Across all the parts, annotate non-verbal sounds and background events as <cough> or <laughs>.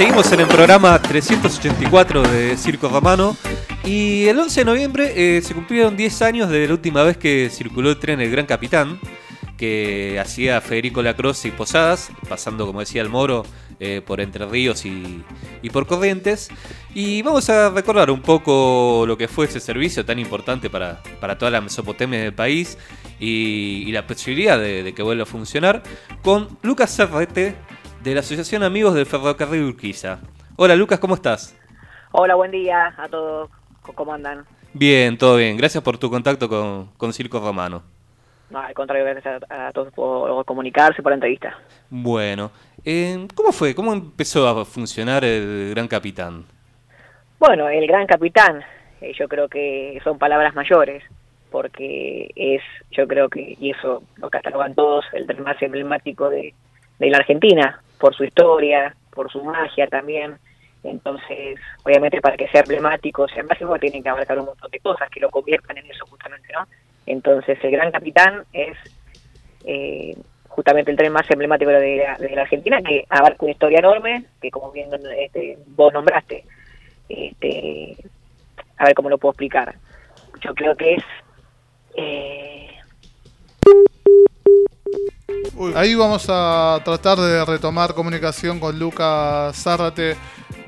seguimos en el programa 384 de Circo Romano y el 11 de noviembre eh, se cumplieron 10 años de la última vez que circuló el tren El Gran Capitán, que hacía Federico Lacroze y Posadas, pasando, como decía el Moro, eh, por Entre Ríos y, por Corrientes. Y vamos a recordar un poco lo que fue ese servicio tan importante para, para toda la Mesopotamia del país y, la posibilidad de, de que vuelva a funcionar con Lucas Serrete de la Asociación Amigos del Ferrocarril Urquiza. Hola Lucas, ¿cómo estás? Hola, buen día a todos. ¿Cómo andan? Bien, todo bien. Gracias por tu contacto con, con Circo Romano. No, al contrario, gracias a, a todos por comunicarse, por la entrevista. Bueno, eh, ¿cómo fue? ¿Cómo empezó a funcionar el Gran Capitán? Bueno, el gran capitán, eh, yo creo que son palabras mayores, porque es, yo creo que, y eso lo catalogan todos, el tren más emblemático de, de la Argentina, por su historia, por su magia también. Entonces, obviamente para que sea emblemático, sea mágico, tienen que abarcar un montón de cosas que lo conviertan en eso justamente, ¿no? Entonces, el Gran Capitán es eh, justamente el tren más emblemático de la, de la Argentina, que abarca una historia enorme, que como bien este, vos nombraste, este, a ver cómo lo puedo explicar. Yo creo que es... Eh, Ahí vamos a tratar de retomar comunicación con Lucas Zárrate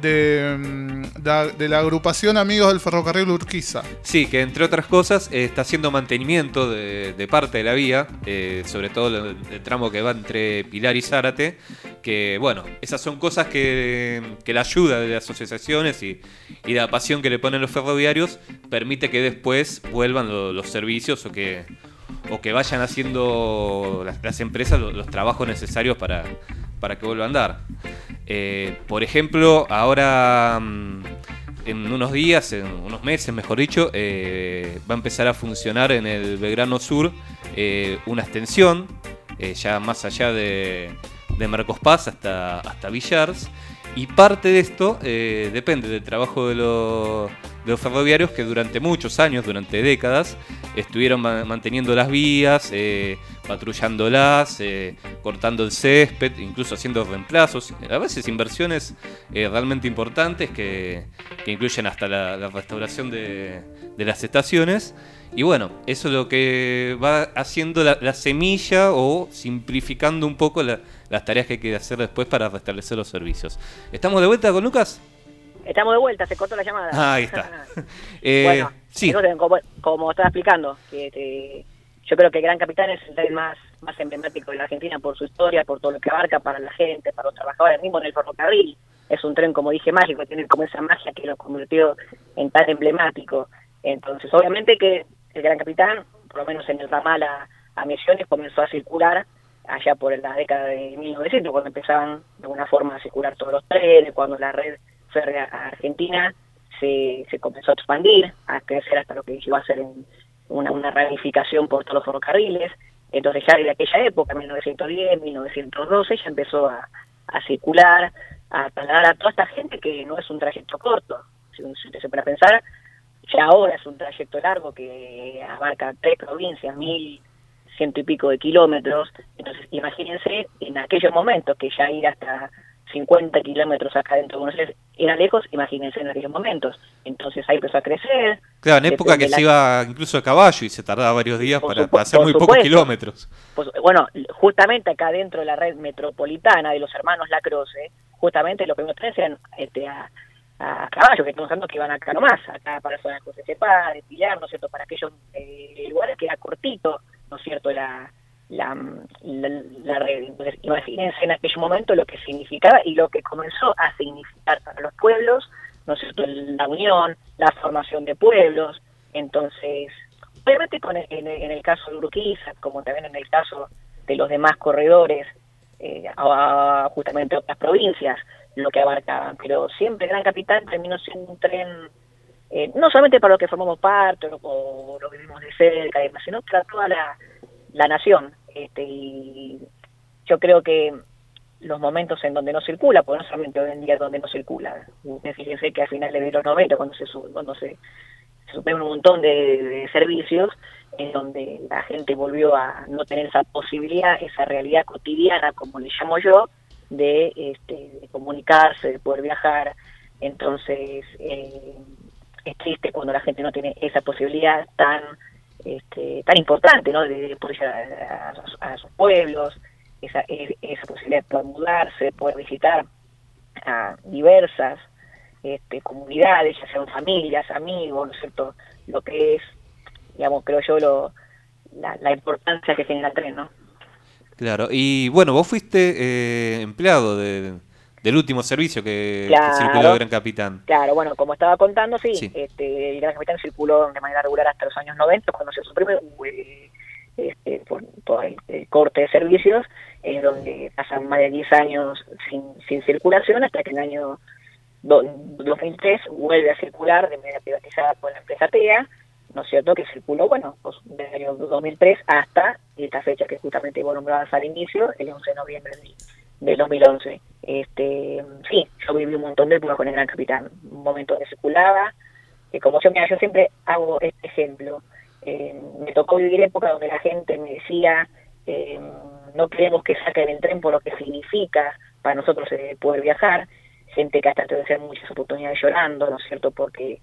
de, mm, la- de la agrupación Amigos del Ferrocarril Urquiza. Sí, que entre otras cosas eh, está haciendo mantenimiento de, de parte de la vía, eh, sobre todo el, el tramo que va entre Pilar y Zárate, que bueno, esas son cosas que, que la ayuda de las asociaciones y, y la pasión que le ponen los ferroviarios permite que después vuelvan lo- los servicios o que, o que vayan haciendo las, empresas lo- los, trabajos necesarios para, para que vuelva a andar. Eh, por ejemplo, ahora mm, en unos días, en unos meses mejor dicho, eh, va a empezar a funcionar en el Belgrano Sur eh, una extensión, ya más allá de, de Marcos Paz hasta, hasta Villars. Y parte de esto depende del trabajo de, los- de los ferroviarios que durante muchos años, durante décadas, estuvieron ma- manteniendo las vías, eh, patrullándolas, eh, cortando el césped, incluso haciendo reemplazos. A veces inversiones eh, realmente importantes que, incluyen hasta la, restauración de, las estaciones. Y bueno, eso es lo que va haciendo la, la semilla o simplificando un poco la- las tareas que hay que hacer después para restablecer los servicios. ¿Estamos de vuelta con Lucas? Estamos de vuelta, se cortó la llamada. Ah, ahí está. <laughs> Eh, bueno, sí, entonces, como, como estaba explicando, que este, yo creo que el Gran Capitán es el tren más, más emblemático de la Argentina por su historia, por todo lo que abarca para la gente, para los trabajadores, mismo en el ferrocarril. Es un tren, como dije, mágico, tiene como esa magia que lo convirtió en tan emblemático. Entonces, obviamente que el Gran Capitán, por lo menos en el ramal a, a Misiones, comenzó a circular allá por la década de 1900, cuando empezaban de alguna forma a circular todos los trenes, cuando la red férrea argentina se, se comenzó a expandir, a crecer hasta lo que iba a ser en una, una ramificación por todos los ferrocarriles. Entonces ya desde aquella época, 1910, 1912, ya empezó a, a circular, a trasladar a toda esta gente que no es un trayecto corto. Si, si usted se pone a pensar, ya ahora es un trayecto largo que abarca tres provincias, mil ciento y pico de kilómetros. Entonces, imagínense en aquellos momentos que ya ir hasta 50 kilómetros acá dentro de Buenos Aires era lejos, imagínense en aquellos momentos. Entonces ahí empezó a crecer. claro, en época que se iba incluso a caballo y se tardaba varios días Por para, hacer muy pocos kilómetros. Pues, bueno, justamente acá dentro de la red metropolitana de los hermanos Lacroce, justamente los primeros trenes eran este, a, a caballo, que estamos hablando que iban acá nomás, acá para la zona de José Cepá, de Pilar, ¿no es cierto?, para aquellos eh, lugares que era cortito, ¿no es cierto?, la, la, la, la imagínense en aquel momento lo que significaba y lo que comenzó a significar para los pueblos, ¿no es cierto?, la unión, la formación de pueblos. Entonces, obviamente con el- en, el, en el caso de Urquiza, como también en el caso de los demás corredores, eh, a, justamente otras provincias, lo que abarcaban, pero siempre Gran Capital terminó siendo un tren, eh, no solamente para los que formamos parte o, o lo vivimos de cerca, sino para toda la nación. Este, y yo creo que los momentos en donde no circula, porque no solamente hoy en día donde no circula, fíjense que a finales de los 90, cuando se, cuando se, se un montón de, de servicios, en donde la gente volvió a no tener esa posibilidad, esa realidad cotidiana, como le llamo yo, de, este, comunicarse, de poder viajar. Entonces, eh, es triste cuando la gente no tiene esa posibilidad tan este, tan importante, ¿no? De, poder ir a, sus pueblos, esa, esa posibilidad de poder mudarse, de poder visitar a diversas este, comunidades, ya sean familias, amigos, ¿no es cierto? Lo que es, digamos, creo yo, lo, la, importancia que tiene el tren, ¿no? Claro, y bueno, vos fuiste eh, empleado de, del último servicio que, circuló Gran Capitán. Claro, bueno, como estaba contando, sí, Este, Gran Capitán circuló de manera regular hasta los años 90, cuando se suprime eh, este, por, el, corte de servicios, en donde pasan más de 10 años sin, sin circulación, hasta que en el año 2003 vuelve a circular de manera privatizada por la empresa TEA, ¿no es cierto?, que circuló, bueno, pues, desde el año 2003 hasta esta fecha que justamente vos nombrabas al inicio, el 11 de noviembre del, 2011. Este, sí, yo viví un montón de épocas con el Gran Capitán, un momento que circulaba, que como yo, mira, yo siempre hago este ejemplo, eh, me tocó vivir época donde la gente me decía, eh, no queremos que saquen el tren por lo que significa para nosotros eh, poder viajar, gente que hasta tuve muchas oportunidades llorando, ¿no es cierto?, porque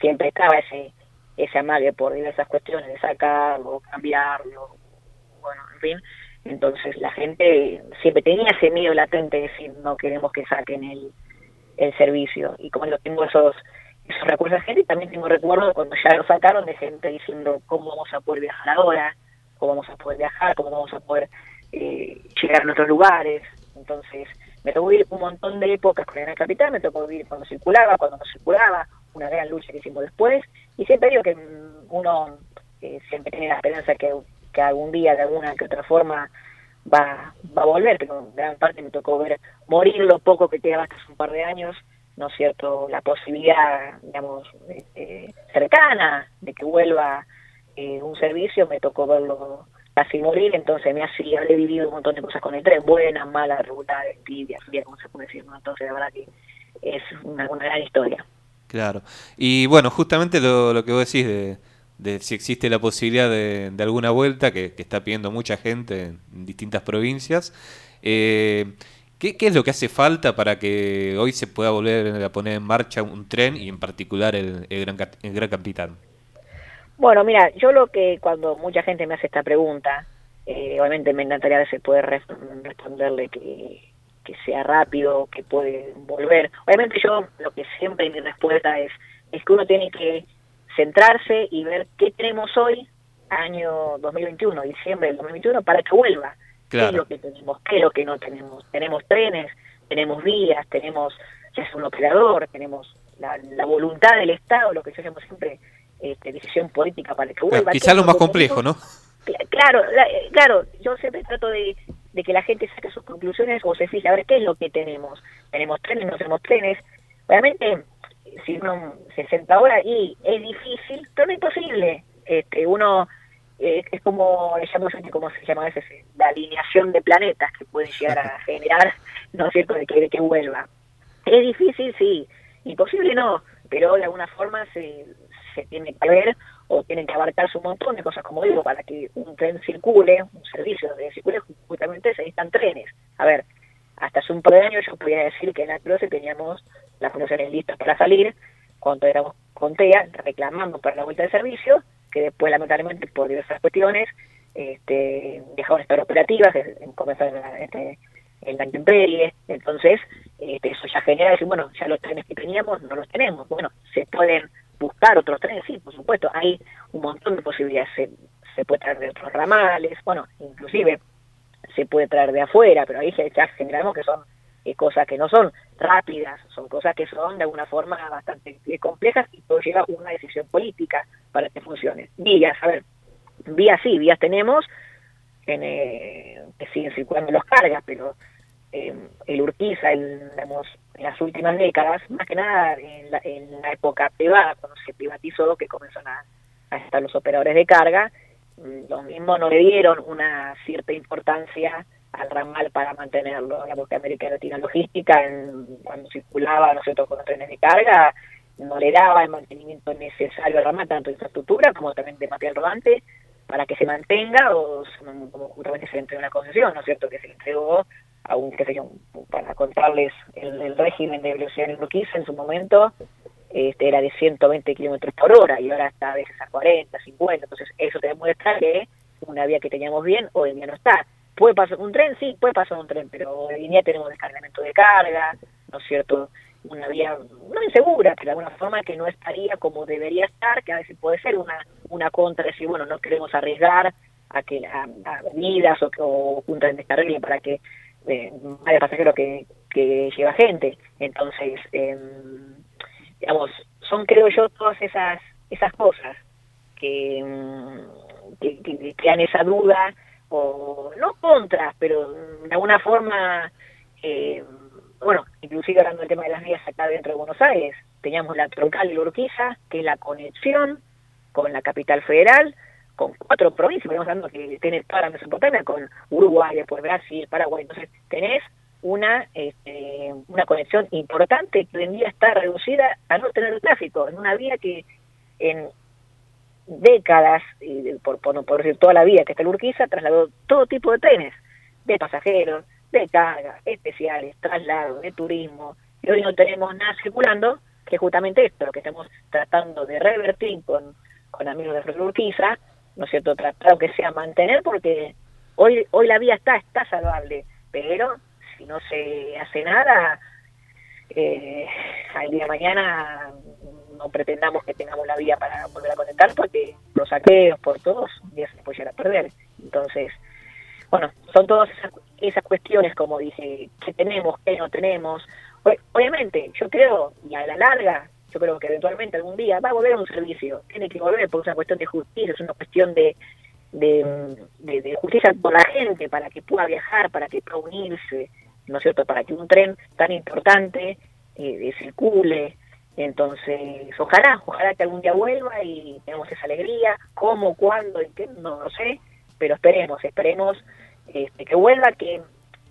siempre estaba ese ese amague por diversas cuestiones de sacarlo, cambiarlo, bueno, en fin. Entonces la gente siempre tenía ese miedo latente de decir no queremos que saquen el, el servicio. Y como yo tengo esos, esos recursos de gente, también tengo recuerdos cuando ya lo sacaron de gente diciendo cómo vamos a poder viajar ahora, cómo vamos a poder viajar, cómo vamos a poder eh, llegar a nuestros lugares. Entonces me tocó vivir un montón de épocas con el Capital, me tocó vivir cuando circulaba, cuando no circulaba, una gran lucha que hicimos después, y siempre digo que uno eh, siempre tiene la esperanza que, que algún día, de alguna que otra forma, va, va a volver, pero en gran parte me tocó ver morir lo poco que quedaba hace un par de años, ¿no es cierto?, la posibilidad, digamos, cercana de que vuelva eh, un servicio, me tocó verlo casi morir, entonces me ha sido, he vivido un montón de cosas con el tren, buenas, malas, regulares, tibias, bien, como se puede decir, ¿no? Entonces la verdad que es una, una gran historia. Claro. Y bueno, justamente lo, lo que vos decís de, de, si existe la posibilidad de, de alguna vuelta, que, está pidiendo mucha gente en distintas provincias, eh, ¿qué, ¿qué, es lo que hace falta para que hoy se pueda volver a poner en marcha un tren y en particular el, Gran, el Gran Capitán? Bueno, mira, yo lo que cuando mucha gente me hace esta pregunta, eh, obviamente me encantaría se poder responderle que sea rápido, que puede volver. Obviamente yo lo que siempre mi respuesta es, es que uno tiene que centrarse y ver qué tenemos hoy, año 2021, diciembre del 2021, para que vuelva. ¿Qué es lo que tenemos? ¿Qué es lo que no tenemos? Tenemos trenes, tenemos vías, tenemos ya es un operador, tenemos la, voluntad del Estado, lo que yo llamo siempre este, decisión política para que vuelva. quizás lo más complejo, ¿no? Claro, claro, yo siempre trato de, de que la gente saque sus conclusiones o se fije a ver qué es lo que tenemos. Tenemos trenes, no tenemos trenes. Obviamente, si uno se senta ahora y es difícil, pero no imposible. Este, uno eh, es como, le como se llama a veces, la alineación de planetas que puede llegar a <laughs> generar, ¿no es cierto?, de que, de que vuelva. Es difícil, sí, imposible no, pero de alguna forma se, se tiene que ver o tienen que abarcarse un montón de cosas, como digo, para que un tren circule, un servicio de circule, justamente se necesitan trenes. A ver, hasta hace un par de años yo podía decir que en la clase teníamos las funciones listas para salir, cuando éramos con TEA, reclamando para la vuelta de servicio, que después lamentablemente por diversas cuestiones este, dejaron de estar operativas, comenzaron este, en la intemperie, entonces este, eso ya genera decir, bueno, ya los trenes que teníamos no los tenemos, bueno, se pueden buscar otros trenes, sí, por supuesto, hay un montón de posibilidades, se, puede traer de otros ramales, bueno, inclusive se puede traer de afuera, pero ahí ya generamos que son eh, cosas que no son rápidas, son cosas que son de alguna forma bastante complejas y todo lleva una decisión política para que funcione. Vías, a ver, vías sí, vías tenemos, en, eh, que siguen circulando los cargas, pero eh, el Urquiza, en las últimas décadas, más que nada en la, en la época privada, cuando se privatizó, que comenzaron a, a estar los operadores de carga, mm, lo mismo no le dieron una cierta importancia al ramal para mantenerlo. Digamos que América Latina Logística, cuando circulaba nosotros con los trenes de carga, no le daba el mantenimiento necesario al ramal, tanto de infraestructura como también de material rodante, para que se mantenga o como justamente se le entregó una concesión, ¿no es cierto? Que se le entregó a un, qué sé yo, para contarles el, régimen de velocidad en Urquiza en su momento, este, era de 120 kilómetros por hora y ahora está a veces a 40, 50. Entonces, eso te demuestra que una vía que teníamos bien hoy en día no está. ¿Puede pasar un tren? Sí, puede pasar un tren, pero en día tenemos descargamento de carga, ¿no es cierto? Una vía no insegura, pero de alguna forma que no estaría como debería estar, que a veces puede ser una, una contra, decir, bueno, no queremos arriesgar a que a, avenidas o, o un tren descargue para que eh, haya pasajeros que, que lleva gente. Entonces, eh, digamos, son creo yo todas esas esas cosas que, mm, que, crean esa duda o no contras, pero de alguna forma, eh, bueno, inclusive hablando del tema de las vías acá dentro de Buenos Aires, teníamos la troncal de Urquiza, que es la conexión con la capital federal, con cuatro provincias, estamos hablando que tenés toda la Mesopotamia, con Uruguay, después Brasil, Paraguay, entonces tenés una, este, una conexión importante que hoy en día está reducida a no tener tráfico, en una vía que en décadas, y por, por, por decir toda la vía que está en Urquiza, trasladó todo tipo de trenes, de pasajeros, de carga, especiales, traslados, de turismo, y hoy no tenemos nada circulando, que es justamente esto, lo que estamos tratando de revertir con, con amigos de Urquiza, ¿no es cierto?, tratar que sea mantener, porque hoy, hoy la vía está, está salvable, pero si no se hace nada, eh, al día de mañana no pretendamos que tengamos la vía para volver a conectar porque los saqueos por todos ya se puede llegar a perder. Entonces, bueno, son todas esas, esas cuestiones, como dice, que tenemos, que no tenemos. Obviamente, yo creo, y a la larga, yo creo que eventualmente algún día va a volver un servicio, tiene que volver por una cuestión de justicia, es una cuestión de, de, de justicia por la gente, para que pueda viajar, para que pueda unirse, ¿no es cierto?, para que un tren tan importante eh, circule. Entonces, ojalá, ojalá que algún día vuelva y tengamos esa alegría. ¿Cómo, cuándo y qué? No lo sé, pero esperemos, esperemos este, que vuelva, que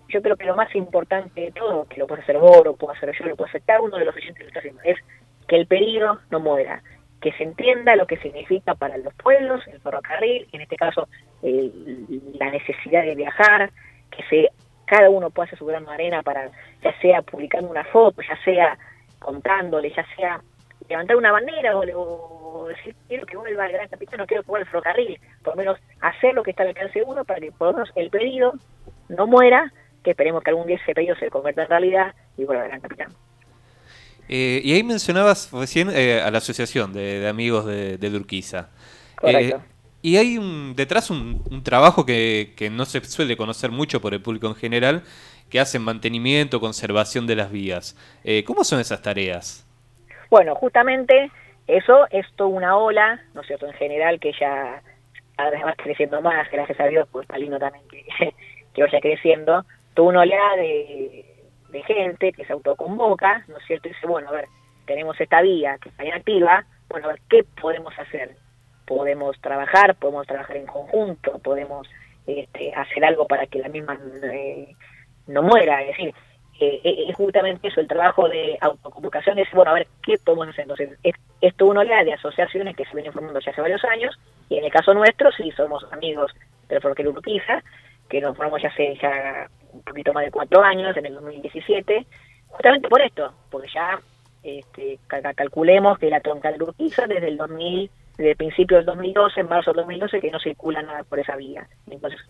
yo creo que lo más importante de todo, que lo puede hacer vos, lo puedo hacer yo, lo puede hacer cada uno de los oyentes que está haciendo, es que el peligro no muera, que se entienda lo que significa para los pueblos el ferrocarril, en este caso la necesidad de viajar, que se cada uno puede hacer su gran arena para, ya sea publicando una foto, ya sea contándole, ya sea levantar una bandera o, decir quiero que vuelva el gran capitán, no quiero que vuelva el ferrocarril, por lo menos hacer lo que está al alcance uno para que por lo menos el pedido no muera, que esperemos que algún día ese pedido se convierta en realidad y vuelva el gran capitán. Eh, y ahí mencionabas recién eh, a la Asociación de, Amigos de, de Durquiza. Correcto. Eh, y hay un, detrás un, trabajo que, que, no se suele conocer mucho por el público en general, que hace mantenimiento, conservación de las vías. Eh, ¿Cómo son esas tareas? Bueno, justamente eso es toda una ola, ¿no es cierto?, en general, que ya además creciendo más, gracias a Dios, pues está lindo también <laughs> que, vaya creciendo, toda una ola de, de gente que se autoconvoca, ¿no es cierto?, y dice, bueno, a ver, tenemos esta vía que está inactiva, bueno, a ver, ¿qué podemos hacer? podemos trabajar, podemos trabajar en conjunto, podemos este, hacer algo para que la misma eh, no muera, es decir, eh, eh, es justamente eso, el trabajo de autoconvocación es, bueno, a ver, ¿qué podemos hacer? Entonces, es, esto una oleada de asociaciones que se vienen formando ya hace varios años, y en el caso nuestro, sí somos amigos del Forquero Urquiza, que nos formamos ya hace ya un poquito más de cuatro años, en el 2017, justamente por esto, porque ya este, calculemos que la troncal de Urquiza desde el 2000 desde principios del 2012, en marzo del 2012, que no circula nada por esa vía. Entonces,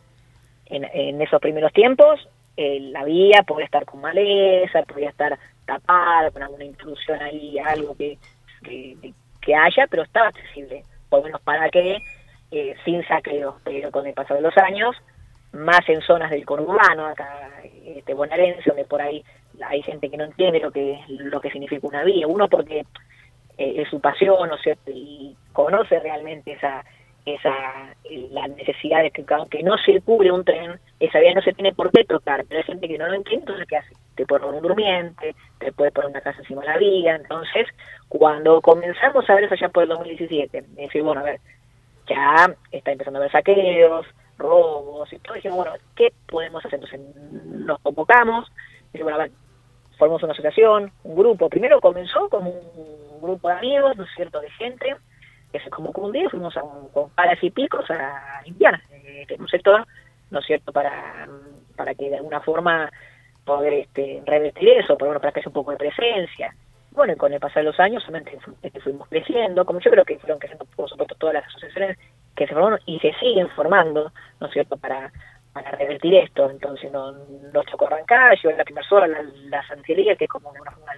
en, esos primeros tiempos, eh, la vía podía estar con maleza, podía estar tapada, con alguna intrusión ahí, algo que, que, haya, pero estaba accesible, por lo menos para que, eh, sin saqueo, pero con el paso de los años, más en zonas del conurbano, acá este, bonaerense, donde por ahí hay gente que no entiende lo que lo que significa una vía. Uno porque eh, es su pasión, ¿no sé, Y conoce realmente esa esa la necesidad de que aunque no circule un tren, esa vía no se tiene por qué tocar, pero hay gente que no lo entiende, entonces ¿qué hace? Te pone un durmiente, te puede poner una casa encima de la vía, entonces cuando comenzamos a ver eso ya por el 2017, decir, bueno, a ver, ya está empezando a haber saqueos, robos y todo, dijimos, bueno, ¿qué podemos hacer? Entonces nos convocamos, dijimos, bueno, a ver, formamos una asociación, un grupo, primero comenzó como un grupo de amigos, ¿no es cierto?, de gente, que se convocó un día, fuimos a un, con palas y picos a limpiar eh, un sector, ¿no es cierto?, para, para que de alguna forma poder este, revertir eso, por bueno, para que haya un poco de presencia. Bueno, y con el pasar de los años solamente este, fuimos creciendo, como yo creo que fueron creciendo, por supuesto, todas las asociaciones que se formaron y se siguen formando, ¿no es cierto?, para, para revertir esto. Entonces, no, nos tocó arrancar, yo la primera sola, la, la Santería, que es como una forma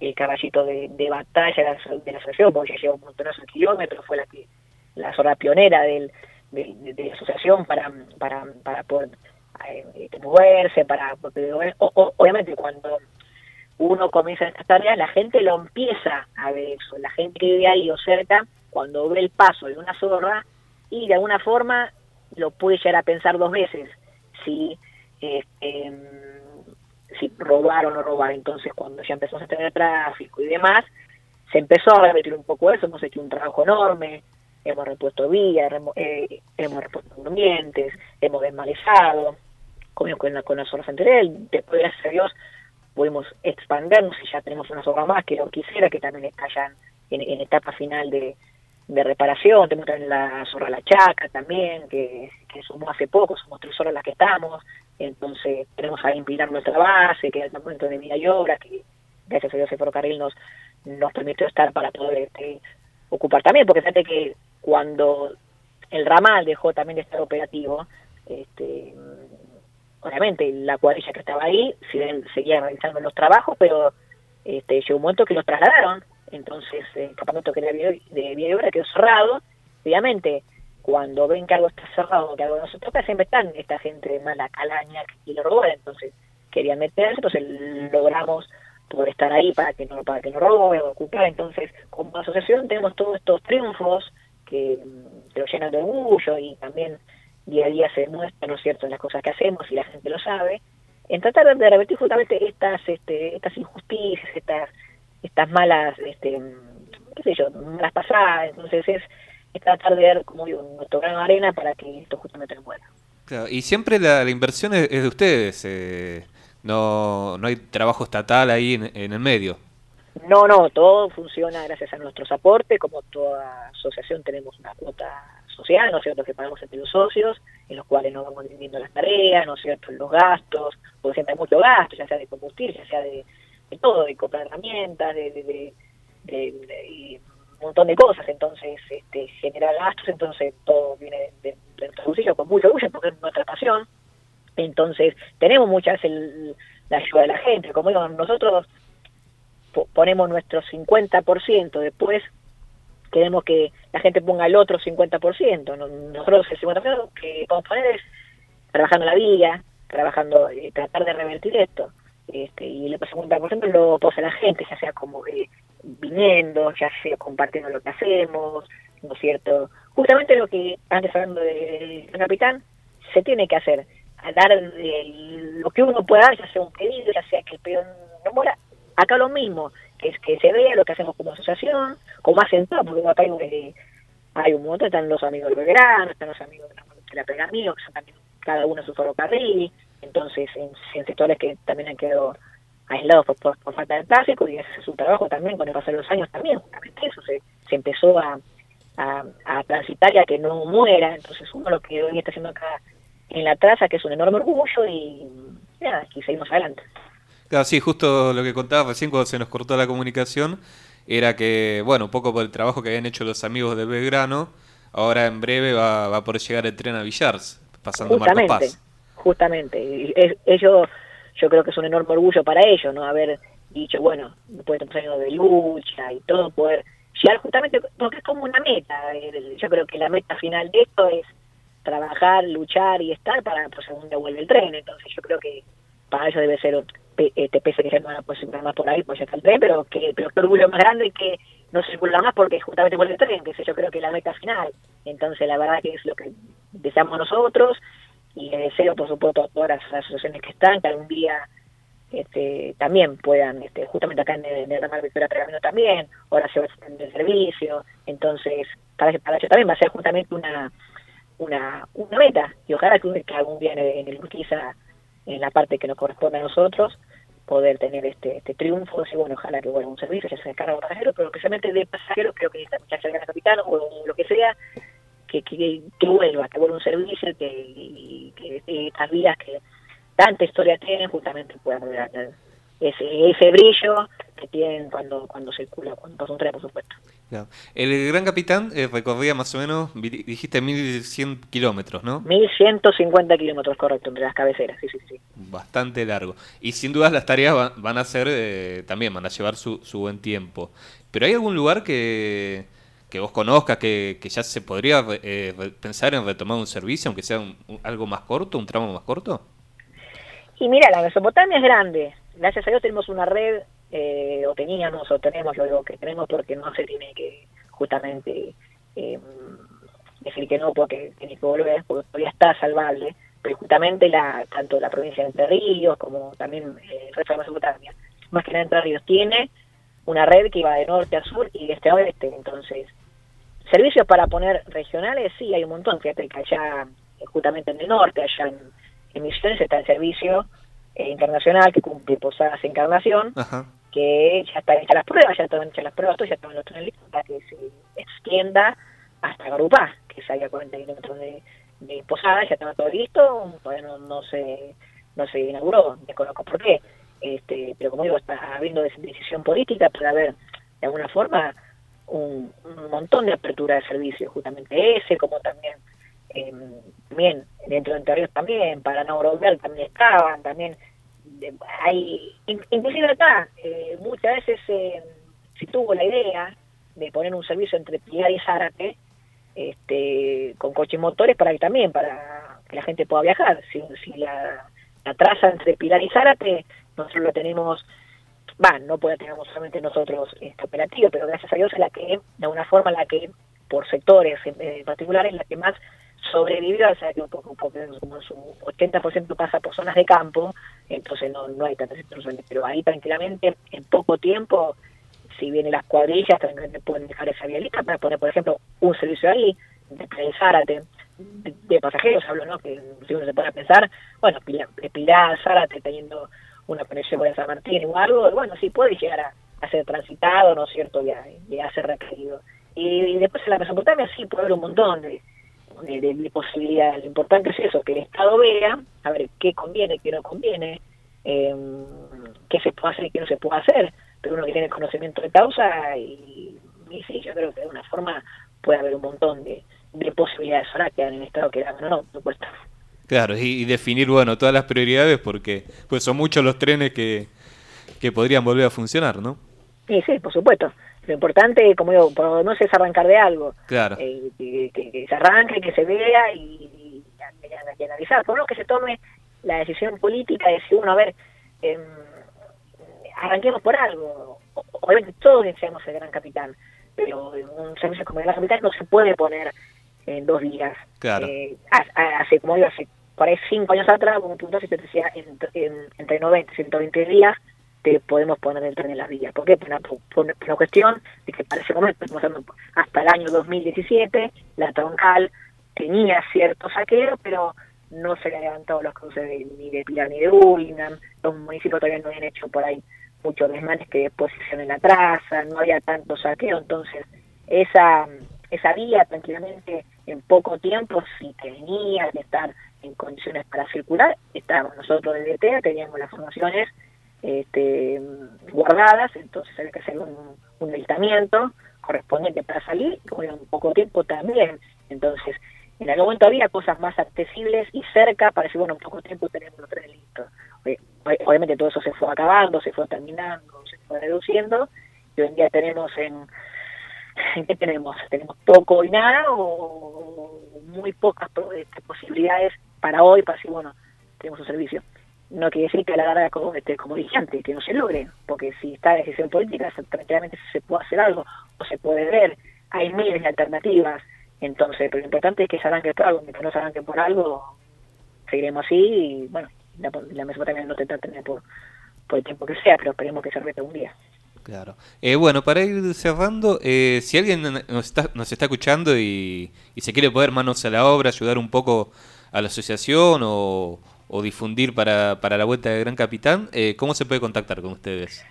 el caballito de, de batalla de la, asociación, porque lleva un montón de kilómetros, fue la que la zona pionera del, de, la asociación para, para, para poder eh, moverse, para obviamente cuando uno comienza estas tareas, la gente lo empieza a ver eso, la gente que vive ahí o cerca, cuando ve el paso de una zorra y de alguna forma lo puede llegar a pensar dos veces si este, si robar o no robar. Entonces, cuando ya empezó a tener tráfico y demás, se empezó a repetir un poco eso, hemos hecho un trabajo enorme, hemos repuesto vías, eh, hemos repuesto durmientes, hemos desmalezado, como con la, con la después, gracias a Dios, pudimos expandernos y ya tenemos una zona más que lo quisiera, que también está ya en, etapa final de, de reparación, tenemos también la zorra La Chaca también, que, que sumó hace poco, somos tres horas las que estamos, entonces tenemos ahí impilar nuestra base, que es el momento de vida y obra, que gracias a Dios el ferrocarril nos, nos permitió estar para poder este, ocupar también, porque fíjate que cuando el ramal dejó también de estar operativo, este, obviamente la cuadrilla que estaba ahí seguía realizando los trabajos, pero este, llegó un momento que los trasladaron, entonces el campamento que era de vía y obra quedó cerrado, obviamente cuando ven que algo está cerrado, que algo no se toca, siempre están esta gente de mala calaña y lo roban, entonces querían meterse, entonces logramos poder estar ahí para que no para que no roben, ocupar, entonces como asociación tenemos todos estos triunfos que, que lo llenan de orgullo y también día a día se demuestra, ¿no es cierto?, las cosas que hacemos y la gente lo sabe, en tratar de revertir justamente estas este, estas injusticias, estas estas malas, este, qué sé yo, malas pasadas, entonces es es tratar de ver, como digo, nuestro gran arena para que esto justamente no muera. Claro, y siempre la, inversión es, de ustedes, eh, no, no hay trabajo estatal ahí en, en, el medio. No, no, todo funciona gracias a nuestros aportes, como toda asociación tenemos una cuota social, ¿no es cierto?, que pagamos entre los socios, en los cuales nos vamos dividiendo las tareas, ¿no es cierto?, los gastos, porque siempre hay mucho gasto, ya sea de combustible, ya sea de, todo, de comprar herramientas, de, de, de un montón de cosas, entonces este, genera gastos, entonces todo viene de, nuestro bolsillo con mucho orgullo porque es nuestra pasión. Entonces tenemos muchas el, la ayuda de la gente, como digo, nosotros ponemos nuestro 50%, después queremos que la gente ponga el otro 50%. Nosotros el 50% que podemos poner es trabajando la vía, trabajando, eh, tratar de revertir esto. Este, y el otro 50% lo pone la gente, ya sea como eh, viniendo, ya sea compartiendo lo que hacemos, ¿no es cierto? Justamente lo que, antes hablando del de, capitán, se tiene que hacer, dar lo que uno pueda dar, ya sea un pedido, ya sea que el peón no muera. Acá lo mismo, que es que se vea lo que hacemos como asociación, como hacen todos, porque acá hay, hay un montón, están los amigos del Belgrano, están los amigos de la Pergamino, que son también cada uno su ferrocarril, entonces en, en sectores que también han quedado aislados por, por, falta de tráfico y ese es su trabajo también con el pasar de los años también justamente eso se, se empezó a, a, transitar y a que no muera. Entonces uno lo que hoy está haciendo acá en la traza que es un enorme orgullo y nada y seguimos adelante. Claro sí justo lo que contaba recién cuando se nos cortó la comunicación era que bueno un poco por el trabajo que habían hecho los amigos de Belgrano ahora en breve va, va a poder llegar el tren a Villars pasando Marcos Paz justamente ellos yo creo que es un enorme orgullo para ellos, ¿no? Haber dicho, bueno, después de tantos años de lucha y todo, poder llegar justamente, porque es como una meta. Yo creo que la meta final de esto es trabajar, luchar y estar para pues, según vuelve el tren. Entonces yo creo que para ellos debe ser, este pese que ya no van a más por ahí, pues ya está el tren, pero que, pero que orgullo más grande que no circula más porque justamente vuelve el tren, que sé yo creo que es la meta final. Entonces la verdad que es lo que deseamos nosotros y le deseo por supuesto a todas las asociaciones que están que algún día este, también puedan, este, justamente acá en el, el ramal Victoria Pergamino también, ahora se va a el servicio, entonces para, para ellos también va a ser justamente una una, una meta, y ojalá que, algún día en el Urquiza, en la parte que nos corresponde a nosotros, poder tener este, este triunfo, y bueno, ojalá que vuelva un servicio, ya sea de carga de pasajeros, pero especialmente de pasajeros, creo que ya sea el capitán o lo que sea, que, que, que vuelva, que vuelva un servicio, que, que, estas vías que tanta historia tienen, justamente puedan volver a tener ese, ese brillo que tienen cuando, cuando circula, cuando pasa un tren, por supuesto. El Gran Capitán eh, recorría más o menos, dijiste 1100 kilómetros, ¿no? 1150 kilómetros, correcto, entre las cabeceras, sí, sí, sí. Bastante largo. Y sin dudas las tareas van, a ser, eh, también van a llevar su, su, buen tiempo. ¿Pero hay algún lugar que, que vos conozcas que, que ya se podría eh, pensar en retomar un servicio, aunque sea algo más corto, un tramo más corto? Y mira, la Mesopotamia es grande. Gracias a Dios tenemos una red eh, o teníamos o tenemos, digo que tenemos porque no se tiene que justamente eh, decir que no porque tiene que volver, porque todavía está salvable, pero justamente la tanto la provincia de Entre Ríos como también eh, el resto de Mesopotamia, más que nada Entre Ríos, tiene una red que va de norte a sur y de este a oeste, entonces servicios para poner regionales, sí, hay un montón, fíjate que allá, justamente en el norte, allá en, en Misiones está el servicio internacional que cumple Posadas Encarnación, que ya están hechas las pruebas, ya están hechas las pruebas, ya están los trenes para que se extienda hasta Garupá, que es ahí a 40 kilómetros de, de Posada, ya estaba todo listo, todavía no, se no se inauguró, desconozco por qué, este, pero como digo, está habiendo decisión política para ver de alguna forma un, montón de apertura de servicios, justamente ese, como también eh, también dentro de interiores también, para no volver también estaban, también hay, inclusive acá, eh, muchas veces eh, se tuvo la idea de poner un servicio entre Pilar y Zárate, este, con coches motores para que también, para que la gente pueda viajar. Si, si la, la traza entre Pilar y Zárate, nosotros lo tenemos, va, no puede tenemos solamente nosotros este operativo, pero gracias a Dios es la que, de alguna forma, la que, por sectores en, particular, es la que más sobrevivió, o sea que un poco, porque su 80% pasa por zonas de campo, entonces no, no hay tantas situaciones, pero ahí tranquilamente, en poco tiempo, si vienen las cuadrillas, también pueden dejar esa vialita para poner, por ejemplo, un servicio ahí, de Zárate, de, pasajeros hablo, ¿no? Que si uno se puede pensar, bueno, Pilar, Zárate teniendo una conexión con San Martín o algo, bueno, sí puede llegar a, ser transitado, ¿no es cierto?, ya a ser requerido. Y, después en la Mesopotamia sí puede haber un montón de, de, posibilidades. Lo importante es eso, que el Estado vea, a ver qué conviene, qué no conviene, eh, qué se puede hacer y qué no se puede hacer, pero uno que tiene conocimiento de causa y, sí, yo creo que de una forma puede haber un montón de, posibilidades ahora que en Estado que no, no, supuesto. Claro, y, definir, bueno, todas las prioridades porque pues son muchos los trenes que, que podrían volver a funcionar, ¿no? Sí, sí, por supuesto. Lo importante, como digo, por lo menos es arrancar de algo. Claro. Eh, que, se arranque, que se vea y, analizar. Por lo que se tome la decisión política de decir, bueno, a ver, eh, arranquemos por algo. Obviamente todos deseamos el gran capitán, pero un servicio como el gran capitán no se puede poner en dos días. Claro. Eh, hace, como digo, hace por ahí cinco años atrás, un punto se te decía entre 90 y 120 días te podemos poner el tren en las vías. ¿Por qué? Por una, cuestión de que para ese momento, hasta el año 2017, la troncal tenía cierto saqueo, pero no se le levantado los cruces ni de Pilar ni de Burlingame, los municipios todavía no habían hecho por ahí muchos desmanes que en la traza, no había tanto saqueo, entonces esa esa vía tranquilamente en poco tiempo, si tenía que estar en condiciones para circular, estábamos nosotros de DT, teníamos las formaciones este, guardadas, entonces había que hacer un, un correspondiente para salir, y en poco tiempo también. Entonces, en algún momento había cosas más accesibles y cerca para decir, bueno, en poco tiempo tenemos los tres listos. Obviamente todo eso se fue acabando, se fue terminando, se fue reduciendo, y hoy en día tenemos en, ¿en qué tenemos? Tenemos poco y nada o muy pocas este, posibilidades para hoy, para decir, bueno, tenemos un servicio no quiere decir que a la larga, como, este, como dije que no se logre, porque si está decisión política, tranquilamente se puede hacer algo, o se puede ver, hay miles de alternativas, entonces, pero lo importante es que se arranque por algo, mientras no se arranque por algo, seguiremos así, y bueno, la, la Mesopotamia no tendrá tener por, por el tiempo que sea, pero esperemos que se repita un día. Claro. Eh, bueno, para ir cerrando, eh, si alguien nos está, nos está escuchando y, se quiere poner manos a la obra, ayudar un poco a la asociación o, o difundir para, para la vuelta de Gran Capitán, eh, ¿cómo se puede contactar con ustedes?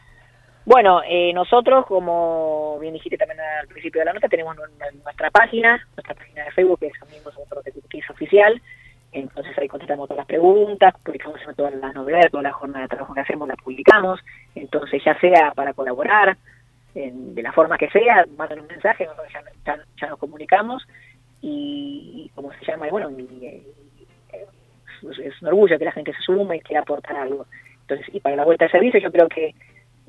Bueno, eh, nosotros, como bien dijiste también al principio de la nota, tenemos nuestra página, nuestra página de Facebook, que es Amigos Motor Oficial, entonces ahí contestamos todas las preguntas, publicamos todas las novedades, toda la jornada de trabajo que hacemos la publicamos, entonces ya sea para colaborar, de la forma que sea, mandan un mensaje, ya, nos comunicamos y, como se llama, bueno, eh, es, un orgullo que la gente se sume y quiera aportar algo. Entonces, y para la vuelta de servicio yo creo que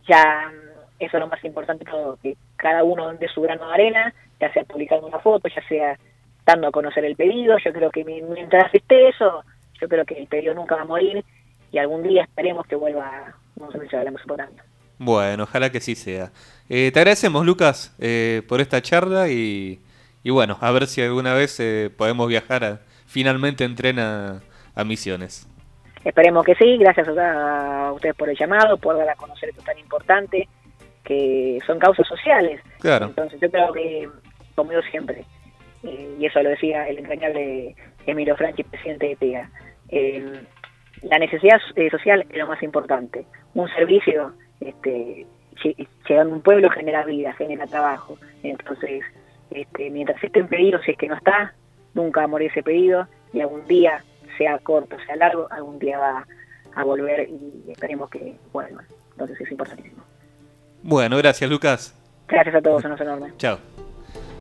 ya eso es lo más importante todo, que cada uno de su grano de arena, ya sea publicando una foto, ya sea dando a conocer el pedido, yo creo que mientras esté eso, yo creo que el pedido nunca va a morir y algún día esperemos que vuelva un servicio de la importante. Bueno, ojalá que sí sea. Eh, te agradecemos, Lucas, eh, por esta charla y, bueno, a ver si alguna vez eh, podemos viajar a, finalmente en tren a, Misiones. Esperemos que sí, gracias a ustedes por el llamado, por dar a conocer esto tan importante, que son causas sociales. Claro. Entonces yo creo que, como yo siempre, y eso lo decía el entrañable Emilio Franchi, presidente de TEA, la necesidad social es lo más importante. Un servicio este, llegando a un pueblo genera vida, genera trabajo. Entonces, este, mientras esté en pedido, si es que no está, nunca va a morir ese pedido y algún día, sea corto, sea largo, algún día va a volver y esperemos que vuelva. Entonces es importantísimo. Bueno, gracias Lucas. Gracias a todos, un enorme. Chao.